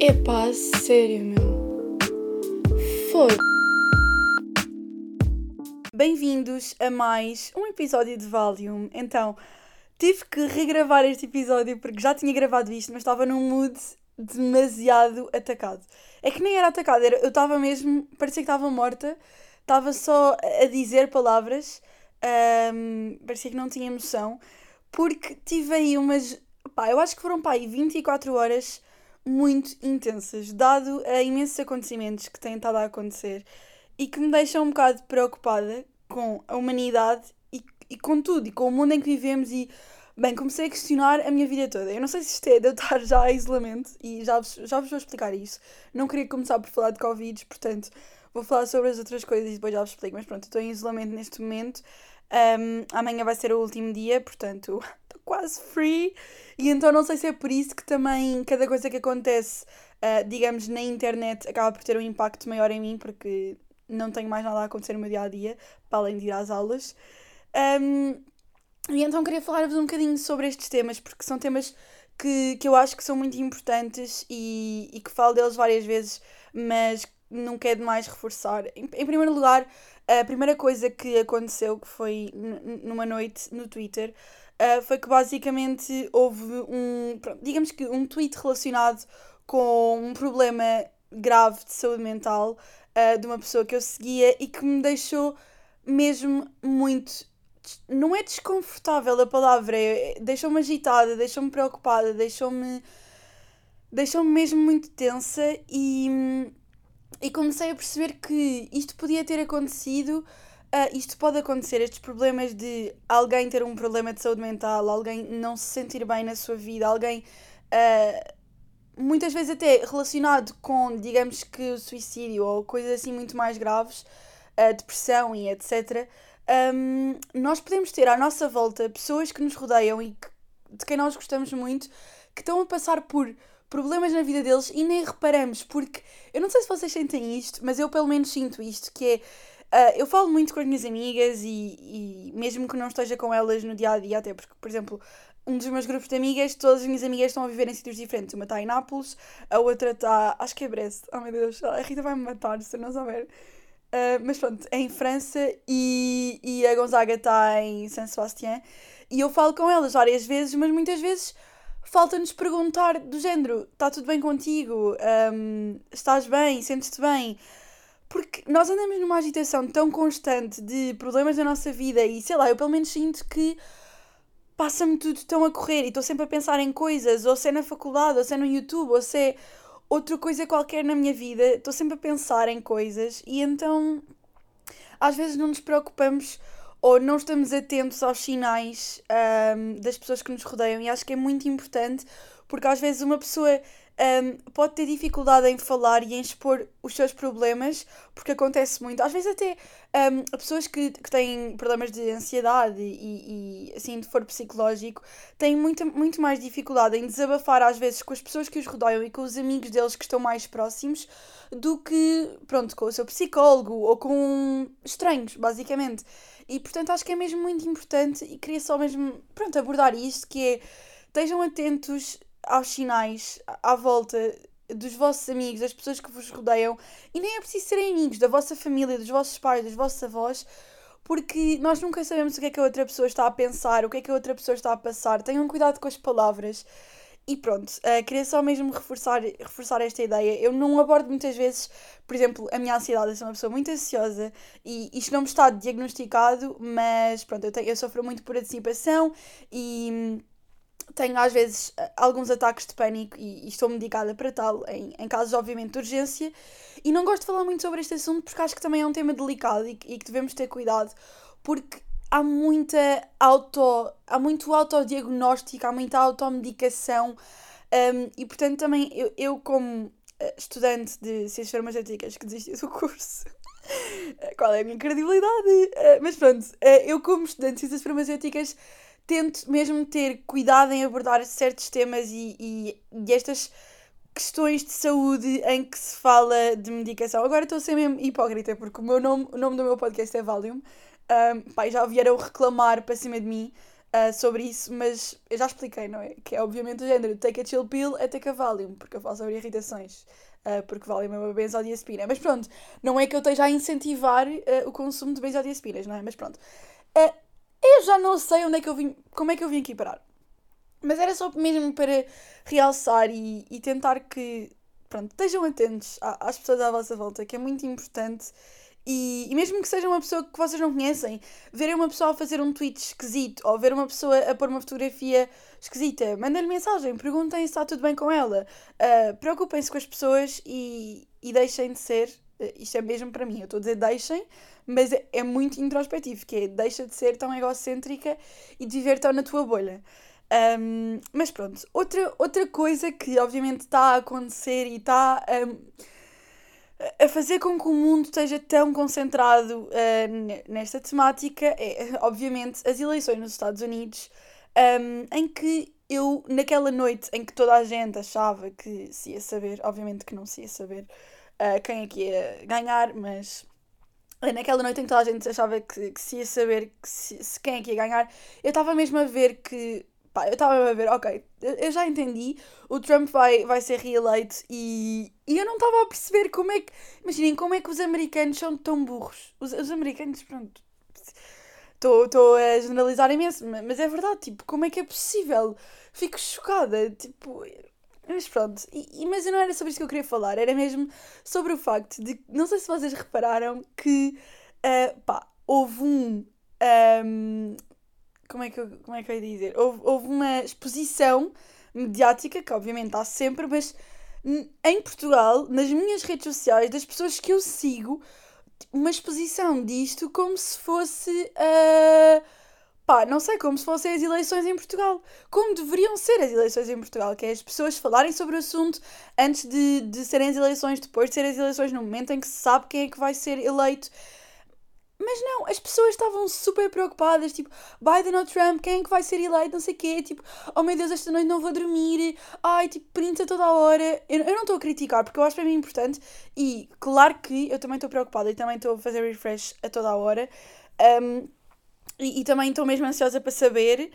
Epá, sério, meu. Foda. Bem-vindos a mais um episódio de Valium. Então, tive que regravar este episódio porque já tinha gravado isto, mas estava num mood demasiado atacado. É que nem era atacado, era, eu estava mesmo, parecia que estava morta, estava só a dizer palavras, ahm, parecia que não tinha emoção, porque tive aí umas, pá, eu acho que foram pá, aí 24 horas muito intensas, dado a imensos acontecimentos que têm estado a acontecer e que me deixam um bocado preocupada com a humanidade e, e com tudo, e com o mundo em que vivemos e, bem, comecei a questionar a minha vida toda. Eu não sei se isto é de eu estar já em isolamento e já já vos vou explicar isso. Não queria começar por falar de Covid, portanto, vou falar sobre as outras coisas e depois já vos explico. Mas pronto, estou em isolamento neste momento. Um, amanhã vai ser o último dia, portanto, estou quase free. E então não sei se é por isso que também cada coisa que acontece, uh, digamos, na internet acaba por ter um impacto maior em mim, porque não tenho mais nada a acontecer no meu dia a dia, para além de ir às aulas. Um, e então queria falar-vos um bocadinho sobre estes temas, porque são temas que, que eu acho que são muito importantes e, e que falo deles várias vezes, mas nunca é demais reforçar. Em, em primeiro lugar, a primeira coisa que aconteceu, que foi numa noite no Twitter, uh, foi que basicamente houve um, digamos que um tweet relacionado com um problema grave de saúde mental uh, de uma pessoa que eu seguia e que me deixou mesmo muito. Não é desconfortável a palavra, é, deixou-me agitada, deixou-me preocupada, deixou-me. deixou-me mesmo muito tensa e. e comecei a perceber que isto podia ter acontecido. Uh, isto pode acontecer, estes problemas de alguém ter um problema de saúde mental, alguém não se sentir bem na sua vida, alguém uh, muitas vezes até relacionado com, digamos que o suicídio ou coisas assim muito mais graves, a depressão e etc. Um, nós podemos ter à nossa volta pessoas que nos rodeiam e que, de quem nós gostamos muito que estão a passar por problemas na vida deles e nem reparamos, porque eu não sei se vocês sentem isto, mas eu pelo menos sinto isto, que é Uh, eu falo muito com as minhas amigas e, e mesmo que não esteja com elas no dia a dia, até porque, por exemplo, um dos meus grupos de amigas, todas as minhas amigas estão a viver em sítios diferentes. Uma está em Nápoles, a outra está. Acho que é Brest. Oh meu Deus, a Rita vai me matar se eu não souber. Uh, mas pronto, é em França e, e a Gonzaga está em San Sebastián. E eu falo com elas várias vezes, mas muitas vezes falta-nos perguntar do género: está tudo bem contigo? Um, estás bem? Sentes-te bem? Porque nós andamos numa agitação tão constante de problemas da nossa vida e sei lá, eu pelo menos sinto que passa-me tudo tão a correr e estou sempre a pensar em coisas, ou se é na faculdade, ou se é no YouTube, ou se é outra coisa qualquer na minha vida, estou sempre a pensar em coisas e então às vezes não nos preocupamos ou não estamos atentos aos sinais um, das pessoas que nos rodeiam e acho que é muito importante porque às vezes uma pessoa um, pode ter dificuldade em falar e em expor os seus problemas, porque acontece muito. Às vezes, até um, pessoas que, que têm problemas de ansiedade e, e assim, de for psicológico, têm muito, muito mais dificuldade em desabafar, às vezes, com as pessoas que os rodeiam e com os amigos deles que estão mais próximos, do que, pronto, com o seu psicólogo ou com estranhos, basicamente. E, portanto, acho que é mesmo muito importante e queria só mesmo, pronto, abordar isto, que é, estejam atentos aos sinais à volta dos vossos amigos, das pessoas que vos rodeiam, e nem é preciso serem amigos da vossa família, dos vossos pais, dos vossos avós, porque nós nunca sabemos o que é que a outra pessoa está a pensar, o que é que a outra pessoa está a passar. Tenham cuidado com as palavras. E pronto, uh, queria só mesmo reforçar, reforçar esta ideia. Eu não abordo muitas vezes, por exemplo, a minha ansiedade. Eu sou uma pessoa muito ansiosa e isto não me está diagnosticado, mas pronto, eu, tenho, eu sofro muito por antecipação e tenho às vezes alguns ataques de pânico e, e estou medicada para tal, em, em casos obviamente de urgência. E não gosto de falar muito sobre este assunto porque acho que também é um tema delicado e, e que devemos ter cuidado, porque há muita auto, há muito autodiagnóstico, há muita automedicação um, e portanto também eu, eu como eh, estudante de ciências farmacêuticas que desisti do curso, qual é a minha credibilidade? Uh, mas pronto, eu como estudante de ciências farmacêuticas tento mesmo ter cuidado em abordar certos temas e, e, e estas questões de saúde em que se fala de medicação. Agora estou a ser mesmo hipócrita, porque o, meu nome, o nome do meu podcast é Valium. Um, pai, já vieram reclamar para cima de mim uh, sobre isso, mas eu já expliquei, não é? Que é obviamente o género take a chill pill é take a Valium, porque eu falo sobre irritações. Uh, porque Valium é uma benzodiazepina. Mas pronto, não é que eu esteja a incentivar uh, o consumo de benzodiazepinas, não é? Mas pronto. eu já não sei onde é que eu vim, como é que eu vim aqui parar. Mas era só mesmo para realçar e, e tentar que, pronto, estejam atentos às pessoas à vossa volta, que é muito importante e, e, mesmo que seja uma pessoa que vocês não conhecem, verem uma pessoa a fazer um tweet esquisito ou ver uma pessoa a pôr uma fotografia esquisita, mandem-lhe mensagem, perguntem se está tudo bem com ela. Uh, Preocupem-se com as pessoas e, e deixem de ser. Uh, isto é mesmo para mim, eu estou a dizer deixem, mas é, é muito introspectivo, que é deixa de ser tão egocêntrica e de viver tão na tua bolha. Um, mas pronto, outra, outra coisa que obviamente está a acontecer e está. Um, a fazer com que o mundo esteja tão concentrado uh, nesta temática é, obviamente, as eleições nos Estados Unidos, um, em que eu, naquela noite em que toda a gente achava que se ia saber, obviamente que não se ia saber uh, quem é que ia ganhar, mas uh, naquela noite em que toda a gente achava que, que se ia saber que se, se quem é que ia ganhar, eu estava mesmo a ver que Pá, eu estava a ver, ok, eu já entendi, o Trump vai, vai ser reeleito e, e eu não estava a perceber como é que. Imaginem como é que os americanos são tão burros. Os, os americanos, pronto. Estou a generalizar imenso, mas é verdade, tipo, como é que é possível? Fico chocada, tipo. Mas pronto, e, mas não era sobre isso que eu queria falar, era mesmo sobre o facto de. Não sei se vocês repararam que. Uh, pá, houve um. um como é que eu, como é que eu ia dizer? Houve, houve uma exposição mediática, que obviamente há sempre, mas em Portugal, nas minhas redes sociais, das pessoas que eu sigo, uma exposição disto como se fosse. Uh, pá, não sei, como se fossem as eleições em Portugal. Como deveriam ser as eleições em Portugal, que é as pessoas falarem sobre o assunto antes de, de serem as eleições, depois de serem as eleições, no momento em que se sabe quem é que vai ser eleito. Mas não, as pessoas estavam super preocupadas, tipo, Biden ou Trump, quem é que vai ser eleito, não sei o quê, tipo, oh meu Deus, esta noite não vou dormir, ai, tipo, printa toda a hora. Eu, eu não estou a criticar, porque eu acho para mim importante, e claro que eu também estou preocupada e também estou a fazer refresh a toda a hora, um, e, e, também estou mesmo ansiosa para saber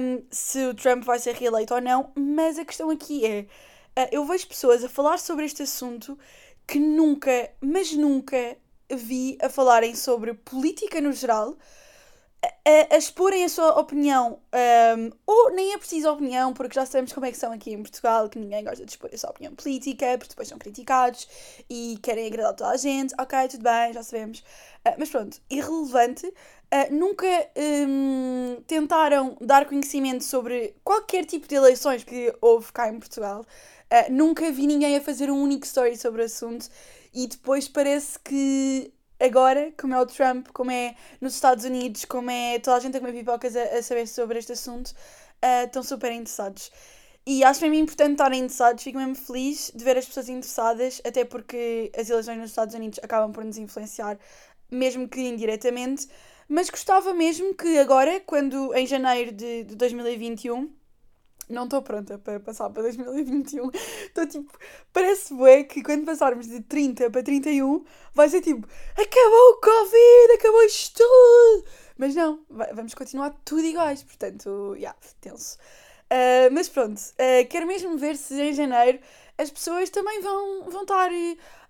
um, se o Trump vai ser reeleito ou não, mas a questão aqui é, uh, eu vejo pessoas a falar sobre este assunto que nunca, mas nunca vi a falarem sobre política no geral, a, a exporem a sua opinião, um, ou nem é preciso opinião, porque já sabemos como é que são aqui em Portugal, que ninguém gosta de expor a sua opinião política, porque depois são criticados e querem agradar toda a gente, ok, tudo bem, já sabemos. Uh, mas pronto, irrelevante, uh, nunca um, tentaram dar conhecimento sobre qualquer tipo de eleições que houve cá em Portugal. Uh, nunca vi ninguém a fazer um único story sobre o assunto e depois parece que agora, como é o Trump, como é nos Estados Unidos, como é toda a gente a comer pipocas a, a saber sobre este assunto, uh, estão super interessados. E acho mesmo importante estarem interessados, fico mesmo feliz de ver as pessoas interessadas, até porque as eleições nos Estados Unidos acabam por nos influenciar, mesmo que indiretamente. Mas gostava mesmo que agora, quando em janeiro de, de 2021 não estou pronta para passar para 2021. Estou tipo, parece bué que quando passarmos de 30 para 31 vai ser tipo, acabou o Covid, acabou isto tudo. Mas não, vamos continuar tudo iguais, portanto, já, yeah, tenso. Uh, mas pronto, uh, quero mesmo ver se em janeiro as pessoas também vão, vão estar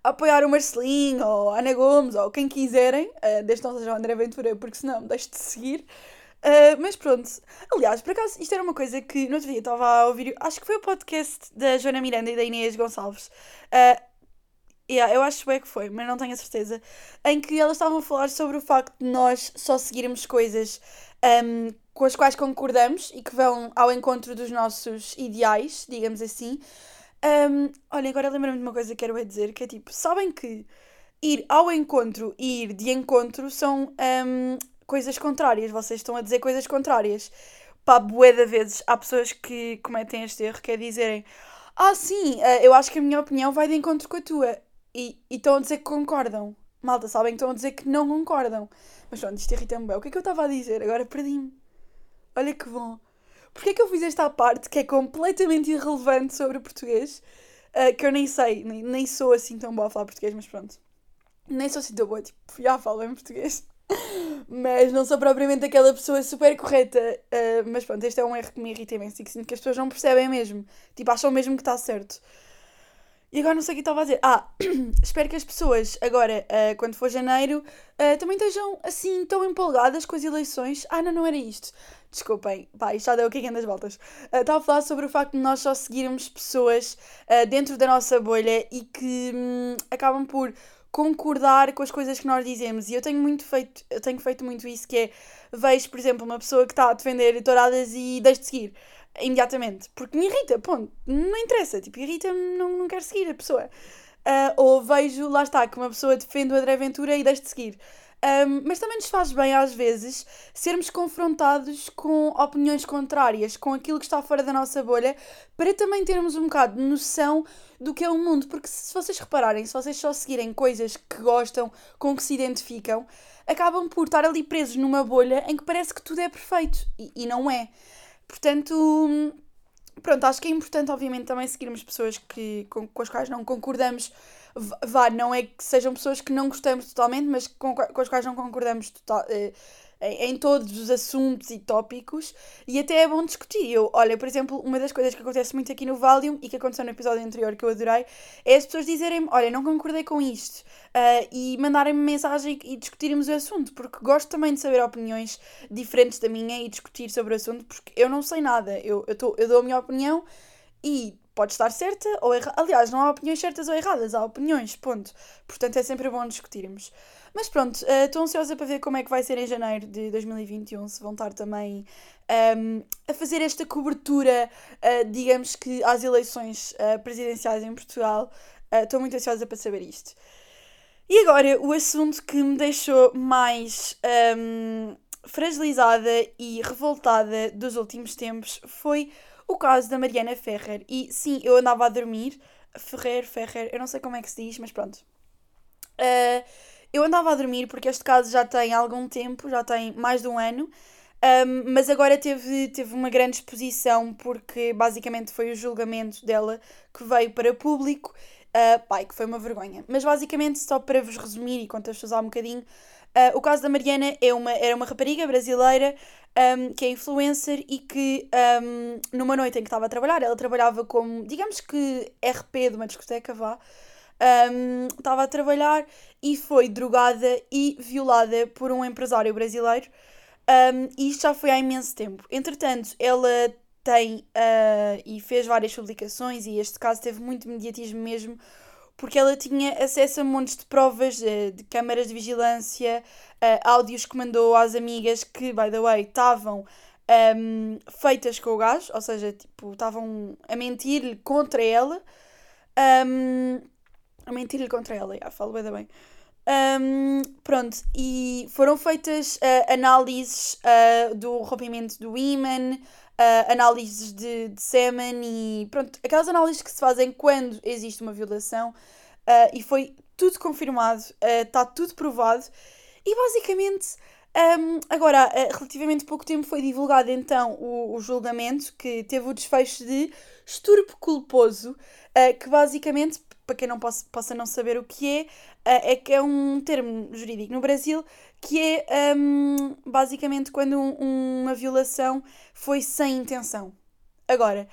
a apoiar o Marcelinho ou a Ana Gomes ou quem quiserem, uh, desde não seja o André Ventura, porque senão deixo de seguir. Uh, mas pronto, aliás, por acaso, isto era uma coisa que no outro dia estava a ouvir, acho que foi o podcast da Joana Miranda e da Inês Gonçalves. Uh, yeah, eu acho que foi, mas não tenho a certeza. Em que elas estavam a falar sobre o facto de nós só seguirmos coisas um, com as quais concordamos e que vão ao encontro dos nossos ideais, digamos assim. Um, olha, agora lembro-me de uma coisa que quero dizer, que é tipo, sabem que ir ao encontro e ir de encontro são um, coisas contrárias, vocês estão a dizer coisas contrárias. Pá, bué de vezes há pessoas que cometem este erro, que é dizerem ah, sim, eh, eu acho que a minha opinião vai de encontro com a tua. E, e estão a dizer que concordam. Malta, sabem que estão a dizer que não concordam. Mas pronto, isto irrita-me bem. O que é que eu estava a dizer? Agora perdi-me. Olha que bom. Porquê é que eu fiz esta parte que é completamente irrelevante sobre o português? Uh, que eu nem sei, nem, nem sou assim tão boa a falar português, mas pronto. Nem sou assim tão boa, tipo, já falo em português. Mas não sou propriamente aquela pessoa super correta. Uh, mas pronto, este é um erro que me irrita imenso e que sinto que as pessoas não percebem mesmo. Tipo, acham mesmo que está certo. E agora não sei o que estava a dizer. Ah, espero que as pessoas, agora, uh, quando for janeiro, uh, também estejam assim tão empolgadas com as eleições. Ah, não, não era isto. Desculpem, pá, isto já deu é das voltas. Uh, estava a falar sobre o facto de nós só seguirmos pessoas dentro da nossa bolha e que um, acabam por concordar com as coisas que nós dizemos. E eu tenho muito feito, eu tenho feito muito isso, que é vejo, por exemplo, uma pessoa que está a defender touradas e deixo de seguir imediatamente. Porque me irrita, ponto. Não interessa, tipo, irrita-me, não, não quero seguir a pessoa. Uh, ou vejo, lá está, que uma pessoa defende o André Ventura e deixo de seguir. Um, mas também nos faz bem, às vezes, sermos confrontados com opiniões contrárias, com aquilo que está fora da nossa bolha, para também termos um bocado de noção do que é o mundo. Porque se vocês repararem, se vocês só seguirem coisas que gostam, com que se identificam, acabam por estar ali presos numa bolha em que parece que tudo é perfeito. E, e não é. Portanto, pronto, acho que é importante, obviamente, também seguirmos pessoas que, com, com as quais não concordamos. Vá, não é que sejam pessoas que não gostamos totalmente, mas com, com as quais não concordamos total, eh, em, em todos os assuntos e tópicos e até é bom discutir. Eu, olha, por exemplo, uma das coisas que acontece muito aqui no Valium e que aconteceu no episódio anterior que eu adorei é as pessoas dizerem olha, não concordei com isto uh, e mandarem-me mensagem e discutirmos o assunto, porque gosto também de saber opiniões diferentes da minha e discutir sobre o assunto, porque eu não sei nada, eu, eu, tô, eu dou a minha opinião e pode estar certa ou errada. Aliás, não há opiniões certas ou erradas, há opiniões, ponto. Portanto, é sempre bom discutirmos. Mas pronto, eh, estou uh, ansiosa para ver como é que vai ser em janeiro de 2021, se vão estar também um, ehm, a fazer esta cobertura, uh, digamos que, às eleições uh, presidenciais em Portugal. Estou muito ansiosa para saber isto. E agora, o assunto que me deixou mais um, ehm, fragilizada e revoltada dos últimos tempos foi o caso da Mariana Ferrer. E sim, eu andava a dormir. Ferrer, Ferrer, eu não sei como é que se diz, mas pronto. Uh, eu andava a dormir porque este caso já tem algum tempo, já tem mais de um ano, um, mas agora teve, teve uma grande exposição porque basicamente foi o julgamento dela que veio para público. Uh, pai, que foi uma vergonha. Mas basicamente, só para vos resumir e contextualizar um bocadinho, uh, o caso da Mariana é uma, era uma rapariga brasileira um, que é influencer e que um, numa noite em que estava a trabalhar, ela trabalhava como, digamos que RP de uma discoteca, vá, um, estava a trabalhar e foi drogada e violada por um empresário brasileiro. Um, e isto já foi há imenso tempo. Entretanto, ela tem uh, e fez várias publicações, e este caso teve muito mediatismo mesmo, porque ela tinha acesso a montes de provas uh, de câmaras de vigilância, uh, áudios que mandou às amigas que, by the way, estavam um, feitas com o gajo, ou seja, tipo, estavam a mentir-lhe contra ela. Um, a mentir-lhe contra ela, já, falo bem, bem. Um, pronto, e foram feitas uh, análises uh, do rompimento do ímã, uh, análises de, de e pronto, aquelas análises que se fazem quando existe uma violação e foi tudo confirmado, está tudo provado e basicamente um, agora, relativamente pouco tempo foi divulgado então o, o julgamento que teve o desfecho de estupro culposo, uh, que basicamente para quem não possa, possa não saber o que é, eh, é que é um termo jurídico no Brasil que é um, basicamente quando um, uma violação foi sem intenção. Agora,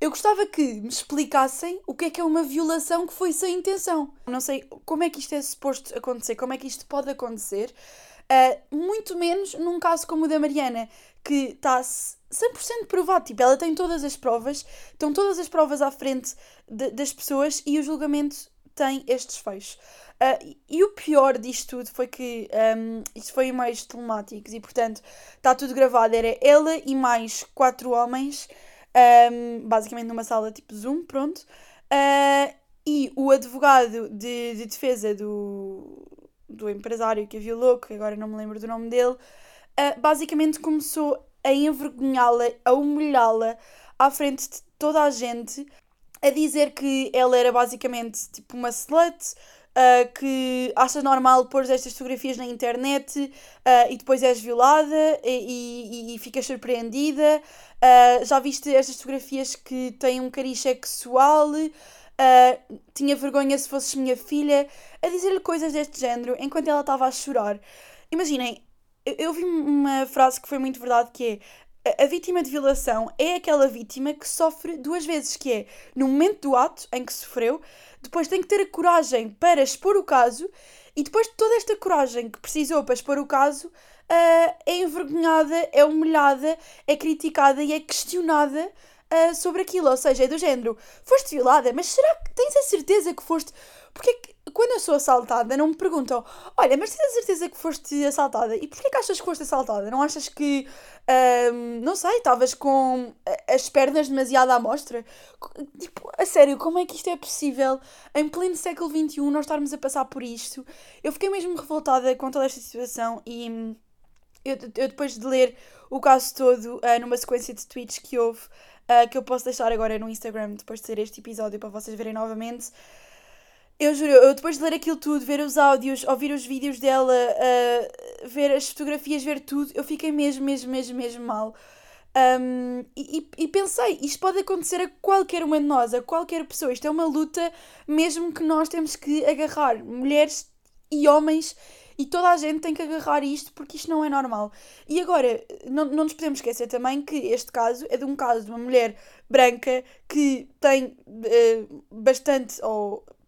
eu gostava que me explicassem o que é que é uma violação que foi sem intenção. Não sei como é que isto é suposto acontecer, como é que isto pode acontecer, uh, muito menos num caso como o da Mariana, que está 100% provado. Tipo, ela tem todas as provas, estão todas as provas à frente de, das pessoas e o julgamento tem estes fechos. Uh, e o pior disto tudo foi que um, isto foi em meios telemáticos e, portanto, está tudo gravado. Era ela e mais quatro homens, um, basicamente numa sala tipo Zoom, pronto. Uh, e o advogado de, de defesa do, do empresário que a violou, que agora não me lembro do nome dele, uh, basicamente começou a envergonhá-la, a humilhá-la à frente de toda a gente, a dizer que ela era basicamente tipo uma slut, uh, que acha normal pôr estas fotografias na internet uh, e depois és violada e, e, e ficas surpreendida. Uh, já viste estas fotografias que têm um cariz sexual? Tinha vergonha se fosses minha filha, a dizer-lhe coisas deste género enquanto ela estava a chorar. imaginem, eu, vi uma frase que foi muito verdade que é a, a vítima de violação é aquela vítima que sofre duas vezes, que é no momento do ato em que sofreu, depois tem que ter a coragem para expor o caso e depois de toda esta coragem que precisou para expor o caso, uh, é envergonhada, é humilhada, é criticada e é questionada uh, sobre aquilo. Ou seja, é do género: foste violada, mas será que tens a certeza que foste. Porque é que quando eu sou assaltada, não me perguntam: olha, mas tens a certeza que foste assaltada? E porquê que achas que foste assaltada? Não achas que, um, não sei, estavas com as pernas demasiado à mostra? Tipo, a sério, como é que isto é possível em pleno século XXI nós estarmos a passar por isto? Eu fiquei mesmo revoltada com toda esta situação e hum, eu, eu depois de ler o caso todo uh, numa sequência de tweets que houve, uh, que eu posso deixar agora no Instagram depois de ser este episódio para vocês verem novamente. Eu juro, eu depois de ler aquilo tudo, ver os áudios, ouvir os vídeos dela, uh, ver as fotografias, ver tudo, eu fiquei mesmo, mesmo, mesmo, mesmo mal. Um, e, e, pensei, isto pode acontecer a qualquer uma de nós, a qualquer pessoa. Isto é uma luta mesmo que nós temos que agarrar, mulheres e homens, e toda a gente tem que agarrar isto porque isto não é normal. E agora, não, não nos podemos esquecer também que este caso é de um caso de uma mulher branca que tem uh, bastante,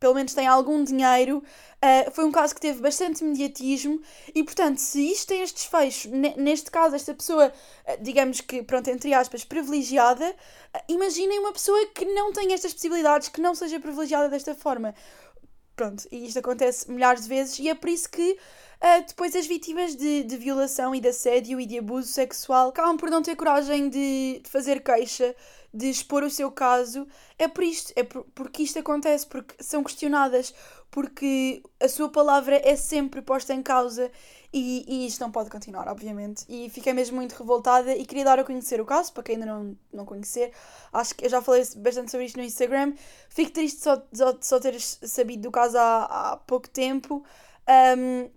pelo menos tem algum dinheiro. Uh, foi um caso que teve bastante mediatismo e, portanto, se isto tem estes fechos, neste caso, esta pessoa, uh, digamos que, pronto, entre aspas, privilegiada, uh, imaginem uma pessoa que não tem estas possibilidades, que não seja privilegiada desta forma. Pronto, e isto acontece milhares de vezes e é por isso que uh, depois as vítimas de, de violação e de assédio e de abuso sexual acabam por não ter coragem de, de fazer queixa, de expor o seu caso. É por isto, é por, porque isto acontece, porque são questionadas, porque a sua palavra é sempre posta em causa e, e isto não pode continuar, obviamente. E fiquei mesmo muito revoltada e queria dar a conhecer o caso, para quem ainda não, não conhecer. Acho que eu já falei bastante sobre isto no Instagram. Fico triste só, só, só ter sabido do caso há, há pouco tempo. Um,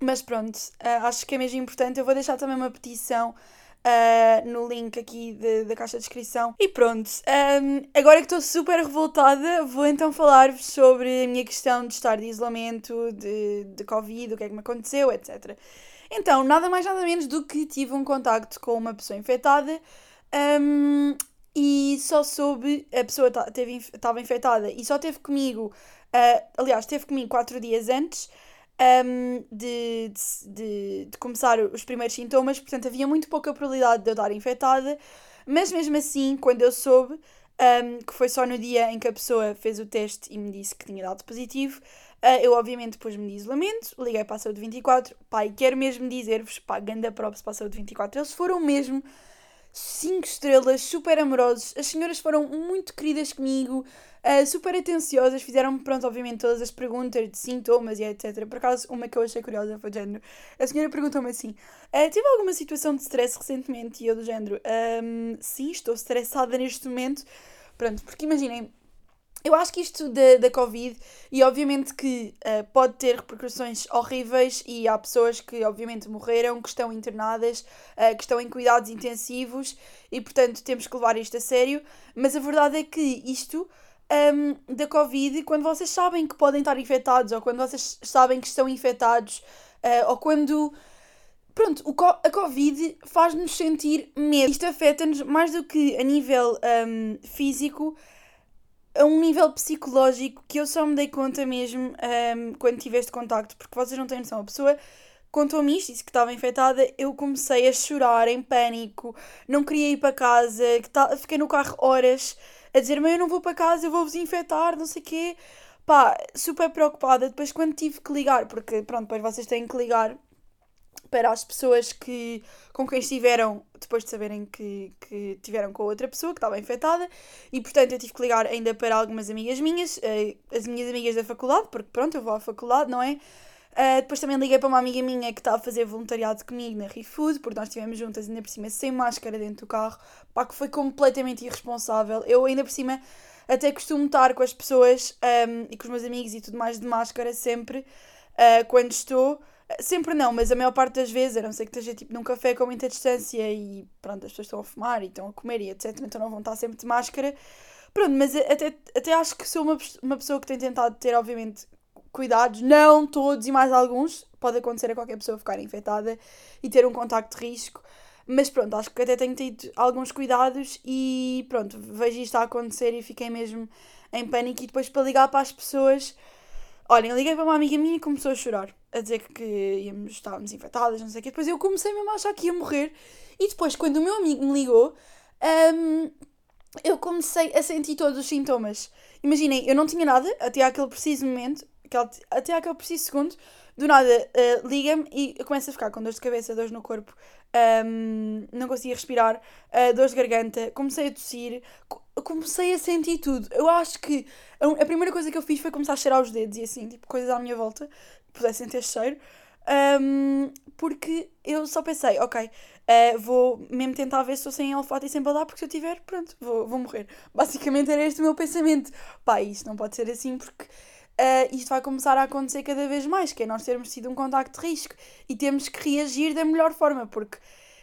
mas pronto, uh, acho que é mesmo importante. Eu vou deixar também uma petição uh, no link aqui de, da caixa de descrição. E pronto, um, agora que estou super revoltada, vou então falar-vos sobre a minha questão de estar de isolamento, de, de Covid, o que é que me aconteceu, etc. Então, nada mais nada menos do que tive um contacto com uma pessoa infectada um, e só soube, a pessoa estava infectada e só teve comigo, uh, aliás, teve comigo quatro dias antes um, de, de, de, começar os primeiros sintomas, portanto havia muito pouca probabilidade de eu estar infectada, mas mesmo assim, quando eu soube, um, que foi só no dia em que a pessoa fez o teste e me disse que tinha dado positivo, uh, eu obviamente pus-me de isolamento, liguei para a saúde 24, pai, quero mesmo dizer-vos, pá, ganda props para a saúde 24, eles foram mesmo 5 estrelas, super amorosos, as senhoras foram muito queridas comigo, uh, super atenciosas, fizeram-me, pronto, obviamente, todas as perguntas de sintomas e etc. Por acaso, uma que eu achei curiosa foi do género. A senhora perguntou-me assim: uh, Tive alguma situação de stress recentemente? E eu, do género, um, sim, estou estressada neste momento. Pronto, porque imaginem. Eu acho que isto da, da Covid, e obviamente que uh, pode ter repercussões horríveis, e há pessoas que obviamente morreram, que estão internadas, uh, que estão em cuidados intensivos, e portanto temos que levar isto a sério, mas a verdade é que isto um, da Covid quando vocês sabem que podem estar infectados ou quando vocês sabem que estão infectados uh, ou quando. Pronto, o, a Covid faz-nos sentir medo. Isto afeta-nos mais do que a nível um, físico, a um nível psicológico que eu só me dei conta mesmo um, quando tive este contacto, porque vocês não têm noção. A pessoa contou-me isto, disse que estava infectada, eu comecei a chorar em pânico, não queria ir para casa, que fiquei no carro horas a dizer, mas eu não vou para casa, eu vou-vos infectar, não sei o quê. Pá, super preocupada. Depois, quando tive que ligar, porque pronto, depois vocês têm que ligar para as pessoas que, com quem estiveram, depois de saberem que, que tiveram com outra pessoa que estava infectada, e portanto eu tive que ligar ainda para algumas amigas minhas, eh, as minhas amigas da faculdade, porque pronto, eu vou à faculdade, não é? Uh, depois também liguei para uma amiga minha que estava a fazer voluntariado comigo na ReFood, porque nós estivemos juntas ainda por cima sem máscara dentro do carro, pá, que foi completamente irresponsável. Eu ainda por cima até costumo estar com as pessoas um, e com os meus amigos e tudo mais de máscara sempre, uh, quando estou. Sempre não, mas a maior parte das vezes, a não ser que esteja tipo num café com muita distância e pronto, as pessoas estão a fumar e estão a comer e etc, então não vão estar sempre de máscara. Pronto, mas até, até acho que sou uma, uma pessoa que tem tentado ter, obviamente, cuidados, não todos e mais alguns, pode acontecer a qualquer pessoa ficar infectada e ter um contacto de risco. Mas pronto, acho que até tenho tido alguns cuidados e pronto, vejo isto a acontecer e fiquei mesmo em pânico. E depois para ligar para as pessoas, olhem, liguei para uma amiga minha e começou a chorar, a dizer que íamos, estávamos infectadas, não sei o quê. Depois eu comecei mesmo a achar que ia morrer. E depois, quando o meu amigo me ligou, hum, eu comecei a sentir todos os sintomas. Imaginem, eu não tinha nada até aquele preciso momento, até aquele preciso segundo, do nada uh, liga-me e eu começo a ficar com dores de cabeça, dores no corpo, um, não conseguia respirar, uh, dores de garganta, comecei a tossir, comecei a sentir tudo. Eu acho que a, a, primeira coisa que eu fiz foi começar a cheirar os dedos e assim, tipo, coisas à minha volta que pudessem ter cheiro. Um, porque eu só pensei, ok, uh, vou mesmo tentar ver se estou sem olfato e sem paladar, porque se eu tiver, pronto, vou, vou morrer. Basicamente era este o meu pensamento. Pá, isto não pode ser assim porque uh, isto vai começar a acontecer cada vez mais, que é nós termos tido um contacto de risco e temos que reagir da melhor forma, porque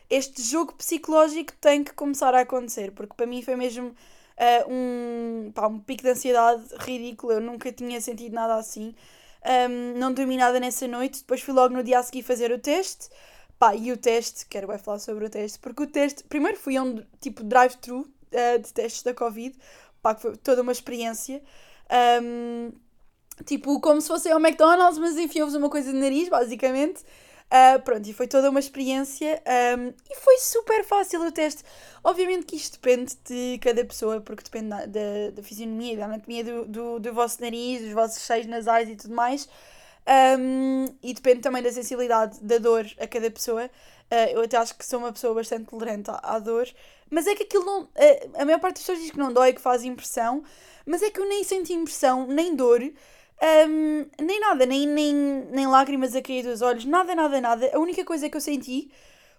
este jogo psicológico tem que começar a acontecer, porque para mim foi mesmo uh, um, pá, um pico de ansiedade ridículo, eu nunca tinha sentido nada assim. Um, não dormi nada nessa noite, depois fui logo no dia a seguir fazer o teste. Pá, e o teste, quero bem falar sobre o teste, porque o teste, primeiro fui a um tipo drive-thru uh, de testes da Covid, pá, que foi toda uma experiência. Um, tipo, como se fosse ao McDonald's, mas enfiou-vos uma coisa de nariz, basicamente. Uh, pronto, e foi toda uma experiência um, e foi super fácil o teste. Obviamente que isto depende de cada pessoa, porque depende da, da, da fisionomia, da anatomia do, do, do vosso nariz, dos vossos seios nasais e tudo mais. Um, e depende também da sensibilidade da dor a cada pessoa. Uh, eu até acho que sou uma pessoa bastante tolerante à, à dor, mas é que aquilo não. Uh, a maior parte das pessoas diz que não dói, que faz impressão, mas é que eu nem senti impressão, nem dor. Um, nem nada, nem, nem, nem lágrimas a cair dos olhos, nada, nada, nada. A única coisa que eu senti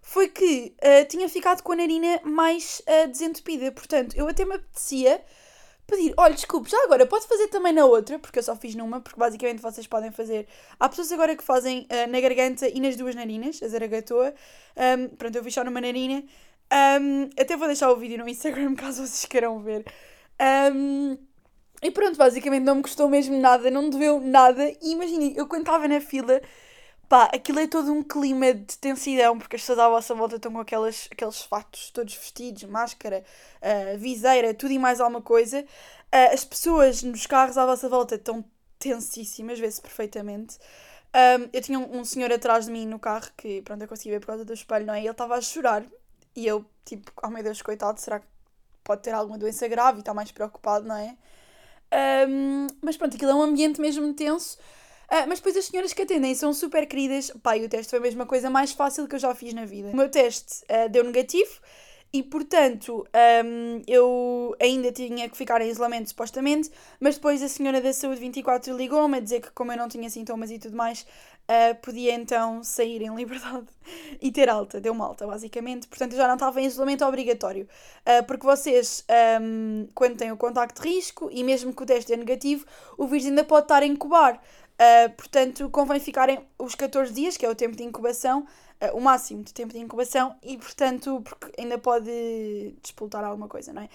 foi que uh, tinha ficado com a narina mais uh, desentupida. Portanto, eu até me apetecia pedir: olha, desculpe, já agora pode fazer também na outra, porque eu só fiz numa, porque basicamente vocês podem fazer. Há pessoas agora que fazem uh, na garganta e nas duas narinas, a zaragatoa. Um, pronto, eu fiz só numa narina. Um, até vou deixar o vídeo no Instagram caso vocês queiram ver. Um, e pronto, basicamente não me custou mesmo nada, não me deveu nada. E imaginem, eu quando estava na fila, pá, aquilo é todo um clima de tensão, porque as pessoas à vossa volta estão com aquelas, aqueles fatos todos vestidos, máscara, uh, viseira, tudo e mais alguma coisa. Uh, as pessoas nos carros à vossa volta estão tensíssimas, vê-se perfeitamente. Um, eu tinha um, um, senhor atrás de mim no carro que, pronto, eu consegui ver por causa do espelho, não é? E ele estava a chorar. E eu, tipo, oh meu Deus, coitado, será que pode ter alguma doença grave e está mais preocupado, não é? Um, mas pronto, aquilo é um ambiente mesmo tenso. Uh, mas depois as senhoras que atendem são super queridas. E o teste foi a mesma coisa mais fácil que eu já fiz na vida. O meu teste uh, deu negativo e, portanto, um, eu ainda tinha que ficar em isolamento supostamente. Mas depois a senhora da saúde 24 ligou-me a dizer que, como eu não tinha sintomas e tudo mais, uh, podia então sair em liberdade e ter alta. Deu-me alta, basicamente. Portanto, eu já não estava em isolamento obrigatório. Uh, porque vocês, um, quando têm o contacto de risco e mesmo que o teste é negativo, o vírus ainda pode estar a incubar. Uh, portanto, convém ficarem os 14 dias, que é o tempo de incubação, uh, o máximo de tempo de incubação, e portanto, porque ainda pode despoltar alguma coisa, não é?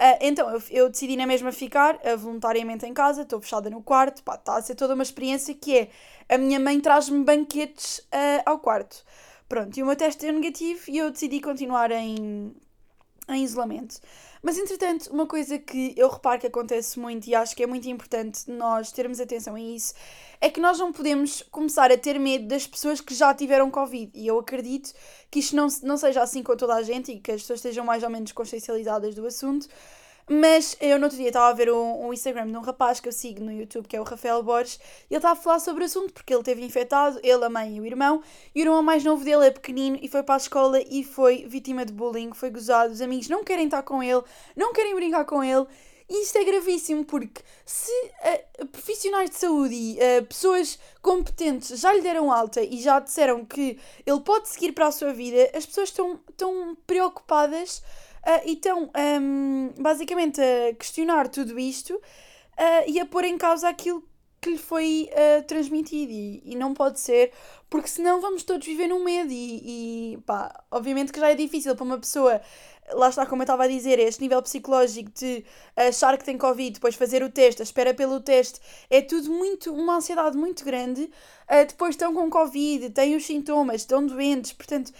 Uh, então, eu, eu, decidi na mesma ficar uh, voluntariamente em casa, estou fechada no quarto, pá, está a ser toda uma experiência que é, a minha mãe traz-me banquetes uh, ao quarto. Pronto, e o meu teste deu negativo e eu decidi continuar em, em isolamento. Mas entretanto, uma coisa que eu reparo que acontece muito e acho que é muito importante nós termos atenção a isso é que nós não podemos começar a ter medo das pessoas que já tiveram Covid. E eu acredito que isto não, não seja assim com toda a gente e que as pessoas estejam mais ou menos consciencializadas do assunto. Mas eu no outro dia estava a ver um, um, Instagram de um rapaz que eu sigo no YouTube, que é o Rafael Borges, e ele estava a falar sobre o assunto, porque ele teve infectado, ele, a mãe e o irmão, e o irmão mais novo dele é pequenino e foi para a escola e foi vítima de bullying, foi gozado, os amigos não querem estar com ele, não querem brincar com ele, e isto é gravíssimo porque se uh, profissionais de saúde e uh, pessoas competentes já lhe deram alta e já disseram que ele pode seguir para a sua vida, as pessoas estão tão preocupadas uh, e estão um, basicamente a questionar tudo isto e a pôr em causa aquilo que lhe foi uh, transmitido. E, e, não pode ser, porque senão vamos todos viver no medo. E, e pá, obviamente que já é difícil para uma pessoa, lá está como eu estava a dizer, este nível psicológico de achar que tem Covid, depois fazer o teste, a espera pelo teste, é tudo muito, uma ansiedade muito grande, uh, depois estão com Covid, têm os sintomas, estão doentes, portanto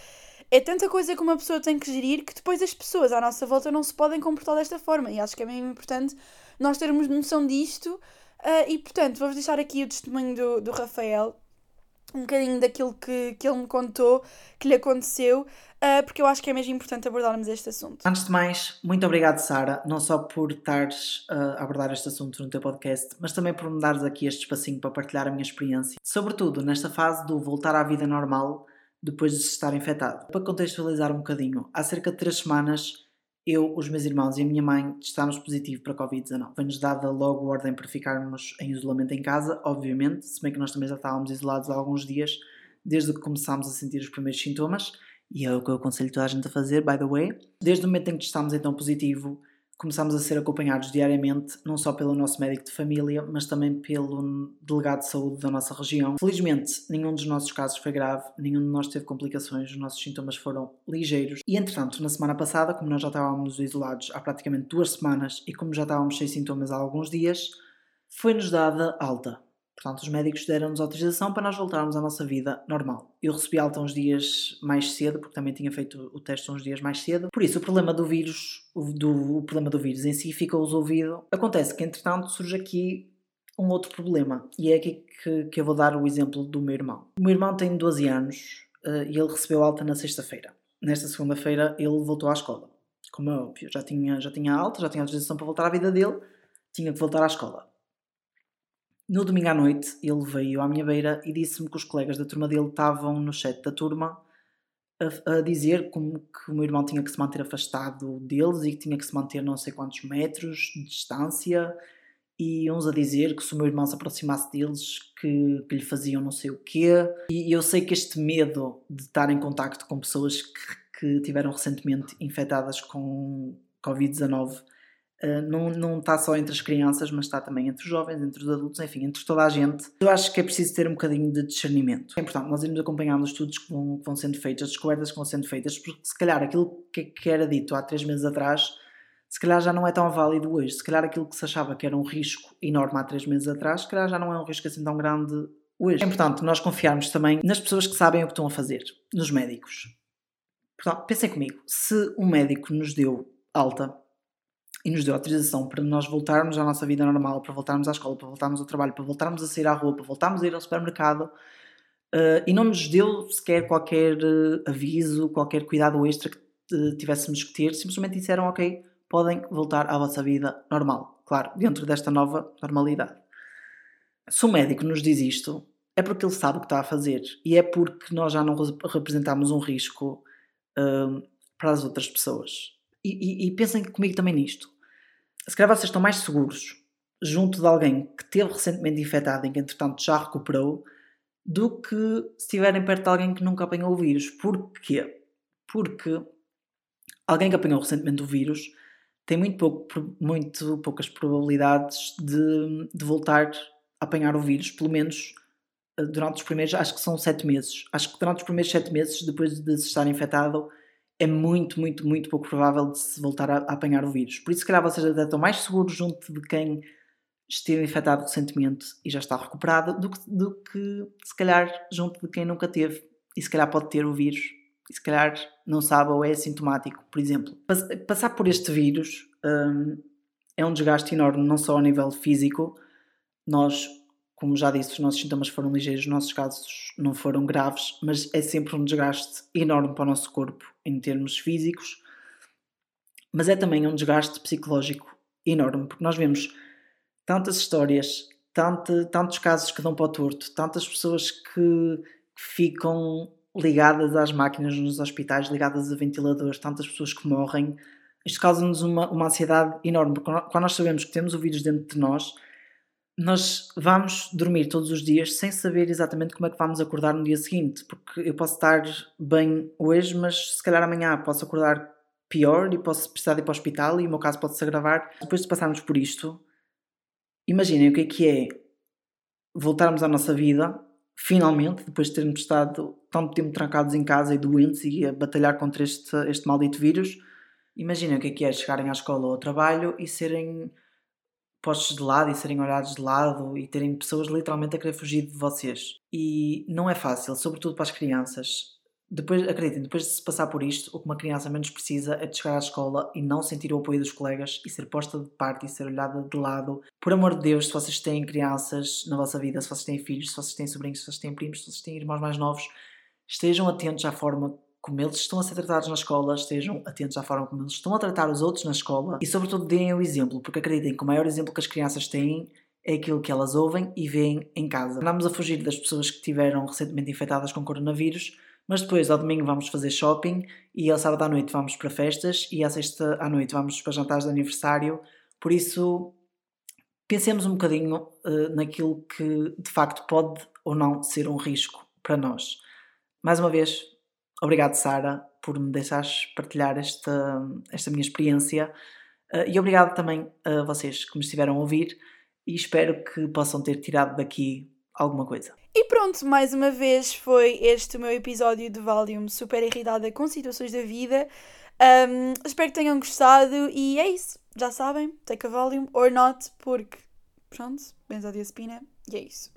é tanta coisa que uma pessoa tem que gerir que depois as pessoas à nossa volta não se podem comportar desta forma. E acho que é mesmo importante nós termos noção disto. Uh, e portanto, vou-vos deixar aqui o testemunho do, do Rafael, um bocadinho daquilo que, que ele me contou, que lhe aconteceu, uh, porque eu acho que é mesmo importante abordarmos este assunto. Antes de mais, muito obrigado, Sara, não só por estares uh, a abordar este assunto no teu podcast, mas também por me dares aqui este espacinho para partilhar a minha experiência, sobretudo nesta fase do voltar à vida normal depois de estar infectado. Para contextualizar um bocadinho, há cerca de 3 semanas eu, os meus irmãos e a minha mãe testámos positivo para Covid-19. Foi-nos dada logo ordem para ficarmos em isolamento em casa, obviamente, se bem que nós também já estávamos isolados há alguns dias, desde que começámos a sentir os primeiros sintomas, e é o que eu aconselho toda a gente a fazer, by the way. Desde o momento em que testámos então positivo, começámos a ser acompanhados diariamente, não só pelo nosso médico de família, mas também pelo delegado de saúde da nossa região. Felizmente, nenhum dos nossos casos foi grave, nenhum de nós teve complicações, os nossos sintomas foram ligeiros. E entretanto, na semana passada, como nós já estávamos isolados há praticamente duas semanas e como já estávamos sem sintomas há alguns dias, foi-nos dada alta. Portanto, os médicos deram-nos autorização para nós voltarmos à nossa vida normal. Eu recebi alta uns dias mais cedo, porque também tinha feito o teste uns dias mais cedo. Por isso, o problema do vírus, do, o problema do vírus em si ficou resolvido. Acontece que, entretanto, surge aqui um outro problema. E é aqui que, que eu vou dar o exemplo do meu irmão. O meu irmão tem 12 anos uh, e ele recebeu alta na sexta-feira. Nesta segunda-feira, ele voltou à escola. Como é óbvio, já tinha, já tinha alta, já tinha autorização para voltar à vida dele, tinha que voltar à escola. No domingo à noite, ele veio à minha beira e disse-me que os colegas da turma dele estavam no chat da turma a, a, dizer como que o meu irmão tinha que se manter afastado deles e que tinha que se manter não sei quantos metros de distância e uns a dizer que se o meu irmão se aproximasse deles que, que lhe faziam não sei o quê. E eu sei que este medo de estar em contacto com pessoas que, que tiveram recentemente infectadas com Covid-19 Uh, não, não está só entre as crianças, mas está também entre os jovens, entre os adultos, enfim, entre toda a gente. Eu acho que é preciso ter um bocadinho de discernimento. É importante nós irmos acompanhando os estudos que vão, que vão sendo feitos, as descobertas que vão sendo feitas, porque se calhar aquilo que, que era dito há três meses atrás, se calhar já não é tão válido hoje. Se calhar aquilo que se achava que era um risco enorme há três meses atrás, se calhar já não é um risco assim tão grande hoje. É importante nós confiarmos também nas pessoas que sabem o que estão a fazer, nos médicos. Portanto, pensem comigo, se um médico nos deu alta e nos deu autorização para nós voltarmos à nossa vida normal, para voltarmos à escola, para voltarmos ao trabalho, para voltarmos a sair à rua, para voltarmos a ir ao supermercado, uh, e não nos deu sequer qualquer uh, aviso, qualquer cuidado extra que uh, tivéssemos que ter, simplesmente disseram: Ok, podem voltar à vossa vida normal. Claro, dentro desta nova normalidade. Se o médico nos diz isto, é porque ele sabe o que está a fazer e é porque nós já não representamos um risco para as outras pessoas. E, e, pensem comigo também nisto. Se calhar vocês estão mais seguros junto de alguém que teve recentemente infectado e que entretanto já recuperou do que se estiverem perto de alguém que nunca apanhou o vírus. Porquê? Porque alguém que apanhou recentemente o vírus tem muito, pouco, muito poucas probabilidades de, de voltar a apanhar o vírus, pelo menos eh, durante os primeiros, acho que são sete meses. Acho que durante os primeiros sete meses, depois de se estar infectado, é muito, muito, muito pouco provável de se voltar a, a apanhar o vírus. Por isso, se calhar, vocês até estão mais seguros junto de quem esteve infectado recentemente e já está recuperado do que, do que, se calhar, junto de quem nunca teve e se calhar pode ter o vírus e se calhar não sabe ou é assintomático, por exemplo. Passar por este vírus hum, é um desgaste enorme, não só a nível físico, nós como já disse, os nossos sintomas foram ligeiros, os nossos casos não foram graves, mas é sempre um desgaste enorme para o nosso corpo em termos físicos, mas é também um desgaste psicológico enorme, porque nós vemos tantas histórias, tanto, tantos casos que dão para o torto, tantas pessoas que, ficam ligadas às máquinas nos hospitais, ligadas a ventiladores, tantas pessoas que morrem. Isto causa-nos uma, uma ansiedade enorme, porque quando nós sabemos que temos o vírus dentro de nós, nós vamos dormir todos os dias sem saber exatamente como é que vamos acordar no dia seguinte, porque eu posso estar bem hoje, mas se calhar amanhã posso acordar pior e posso precisar de ir para o hospital e o meu caso pode se agravar. Depois de passarmos por isto, imaginem o que é que é voltarmos à nossa vida, finalmente, depois de termos estado tanto tempo trancados em casa e doentes e a batalhar contra este, este maldito vírus, imaginem o que é que é chegarem à escola ou ao trabalho e serem postos de lado e serem olhados de lado e terem pessoas literalmente a querer fugir de vocês. E não é fácil, sobretudo para as crianças. Depois, acreditem, depois de se passar por isto, o que uma criança menos precisa é de chegar à escola e não sentir o apoio dos colegas e ser posta de parte e ser olhada de lado. Por amor de Deus, se vocês têm crianças na vossa vida, se vocês têm filhos, se vocês têm sobrinhos, se vocês têm primos, se vocês têm irmãos mais novos, estejam atentos à forma como eles estão a ser tratados na escola, estejam atentos à forma como eles estão a tratar os outros na escola e, sobretudo, deem o exemplo, porque acreditem que o maior exemplo que as crianças têm é aquilo que elas ouvem e veem em casa. Andamos a fugir das pessoas que tiveram recentemente infectadas com coronavírus mas depois, ao domingo, vamos fazer shopping e ao sábado à noite vamos para festas e à sexta à noite vamos para jantares de aniversário. Por isso, pensemos um bocadinho uh, naquilo que de facto pode ou não ser um risco para nós. Mais uma vez, obrigado, Sara, por me deixares partilhar esta, esta minha experiência uh, e obrigado também a vocês que me estiveram a ouvir e espero que possam ter tirado daqui alguma coisa. E pronto, mais uma vez foi este o meu episódio de Valium super irritada com situações da vida. Um, espero que tenham gostado e é isso. Já sabem, take a Valium or not, porque pronto, benzodiazepina e é isso.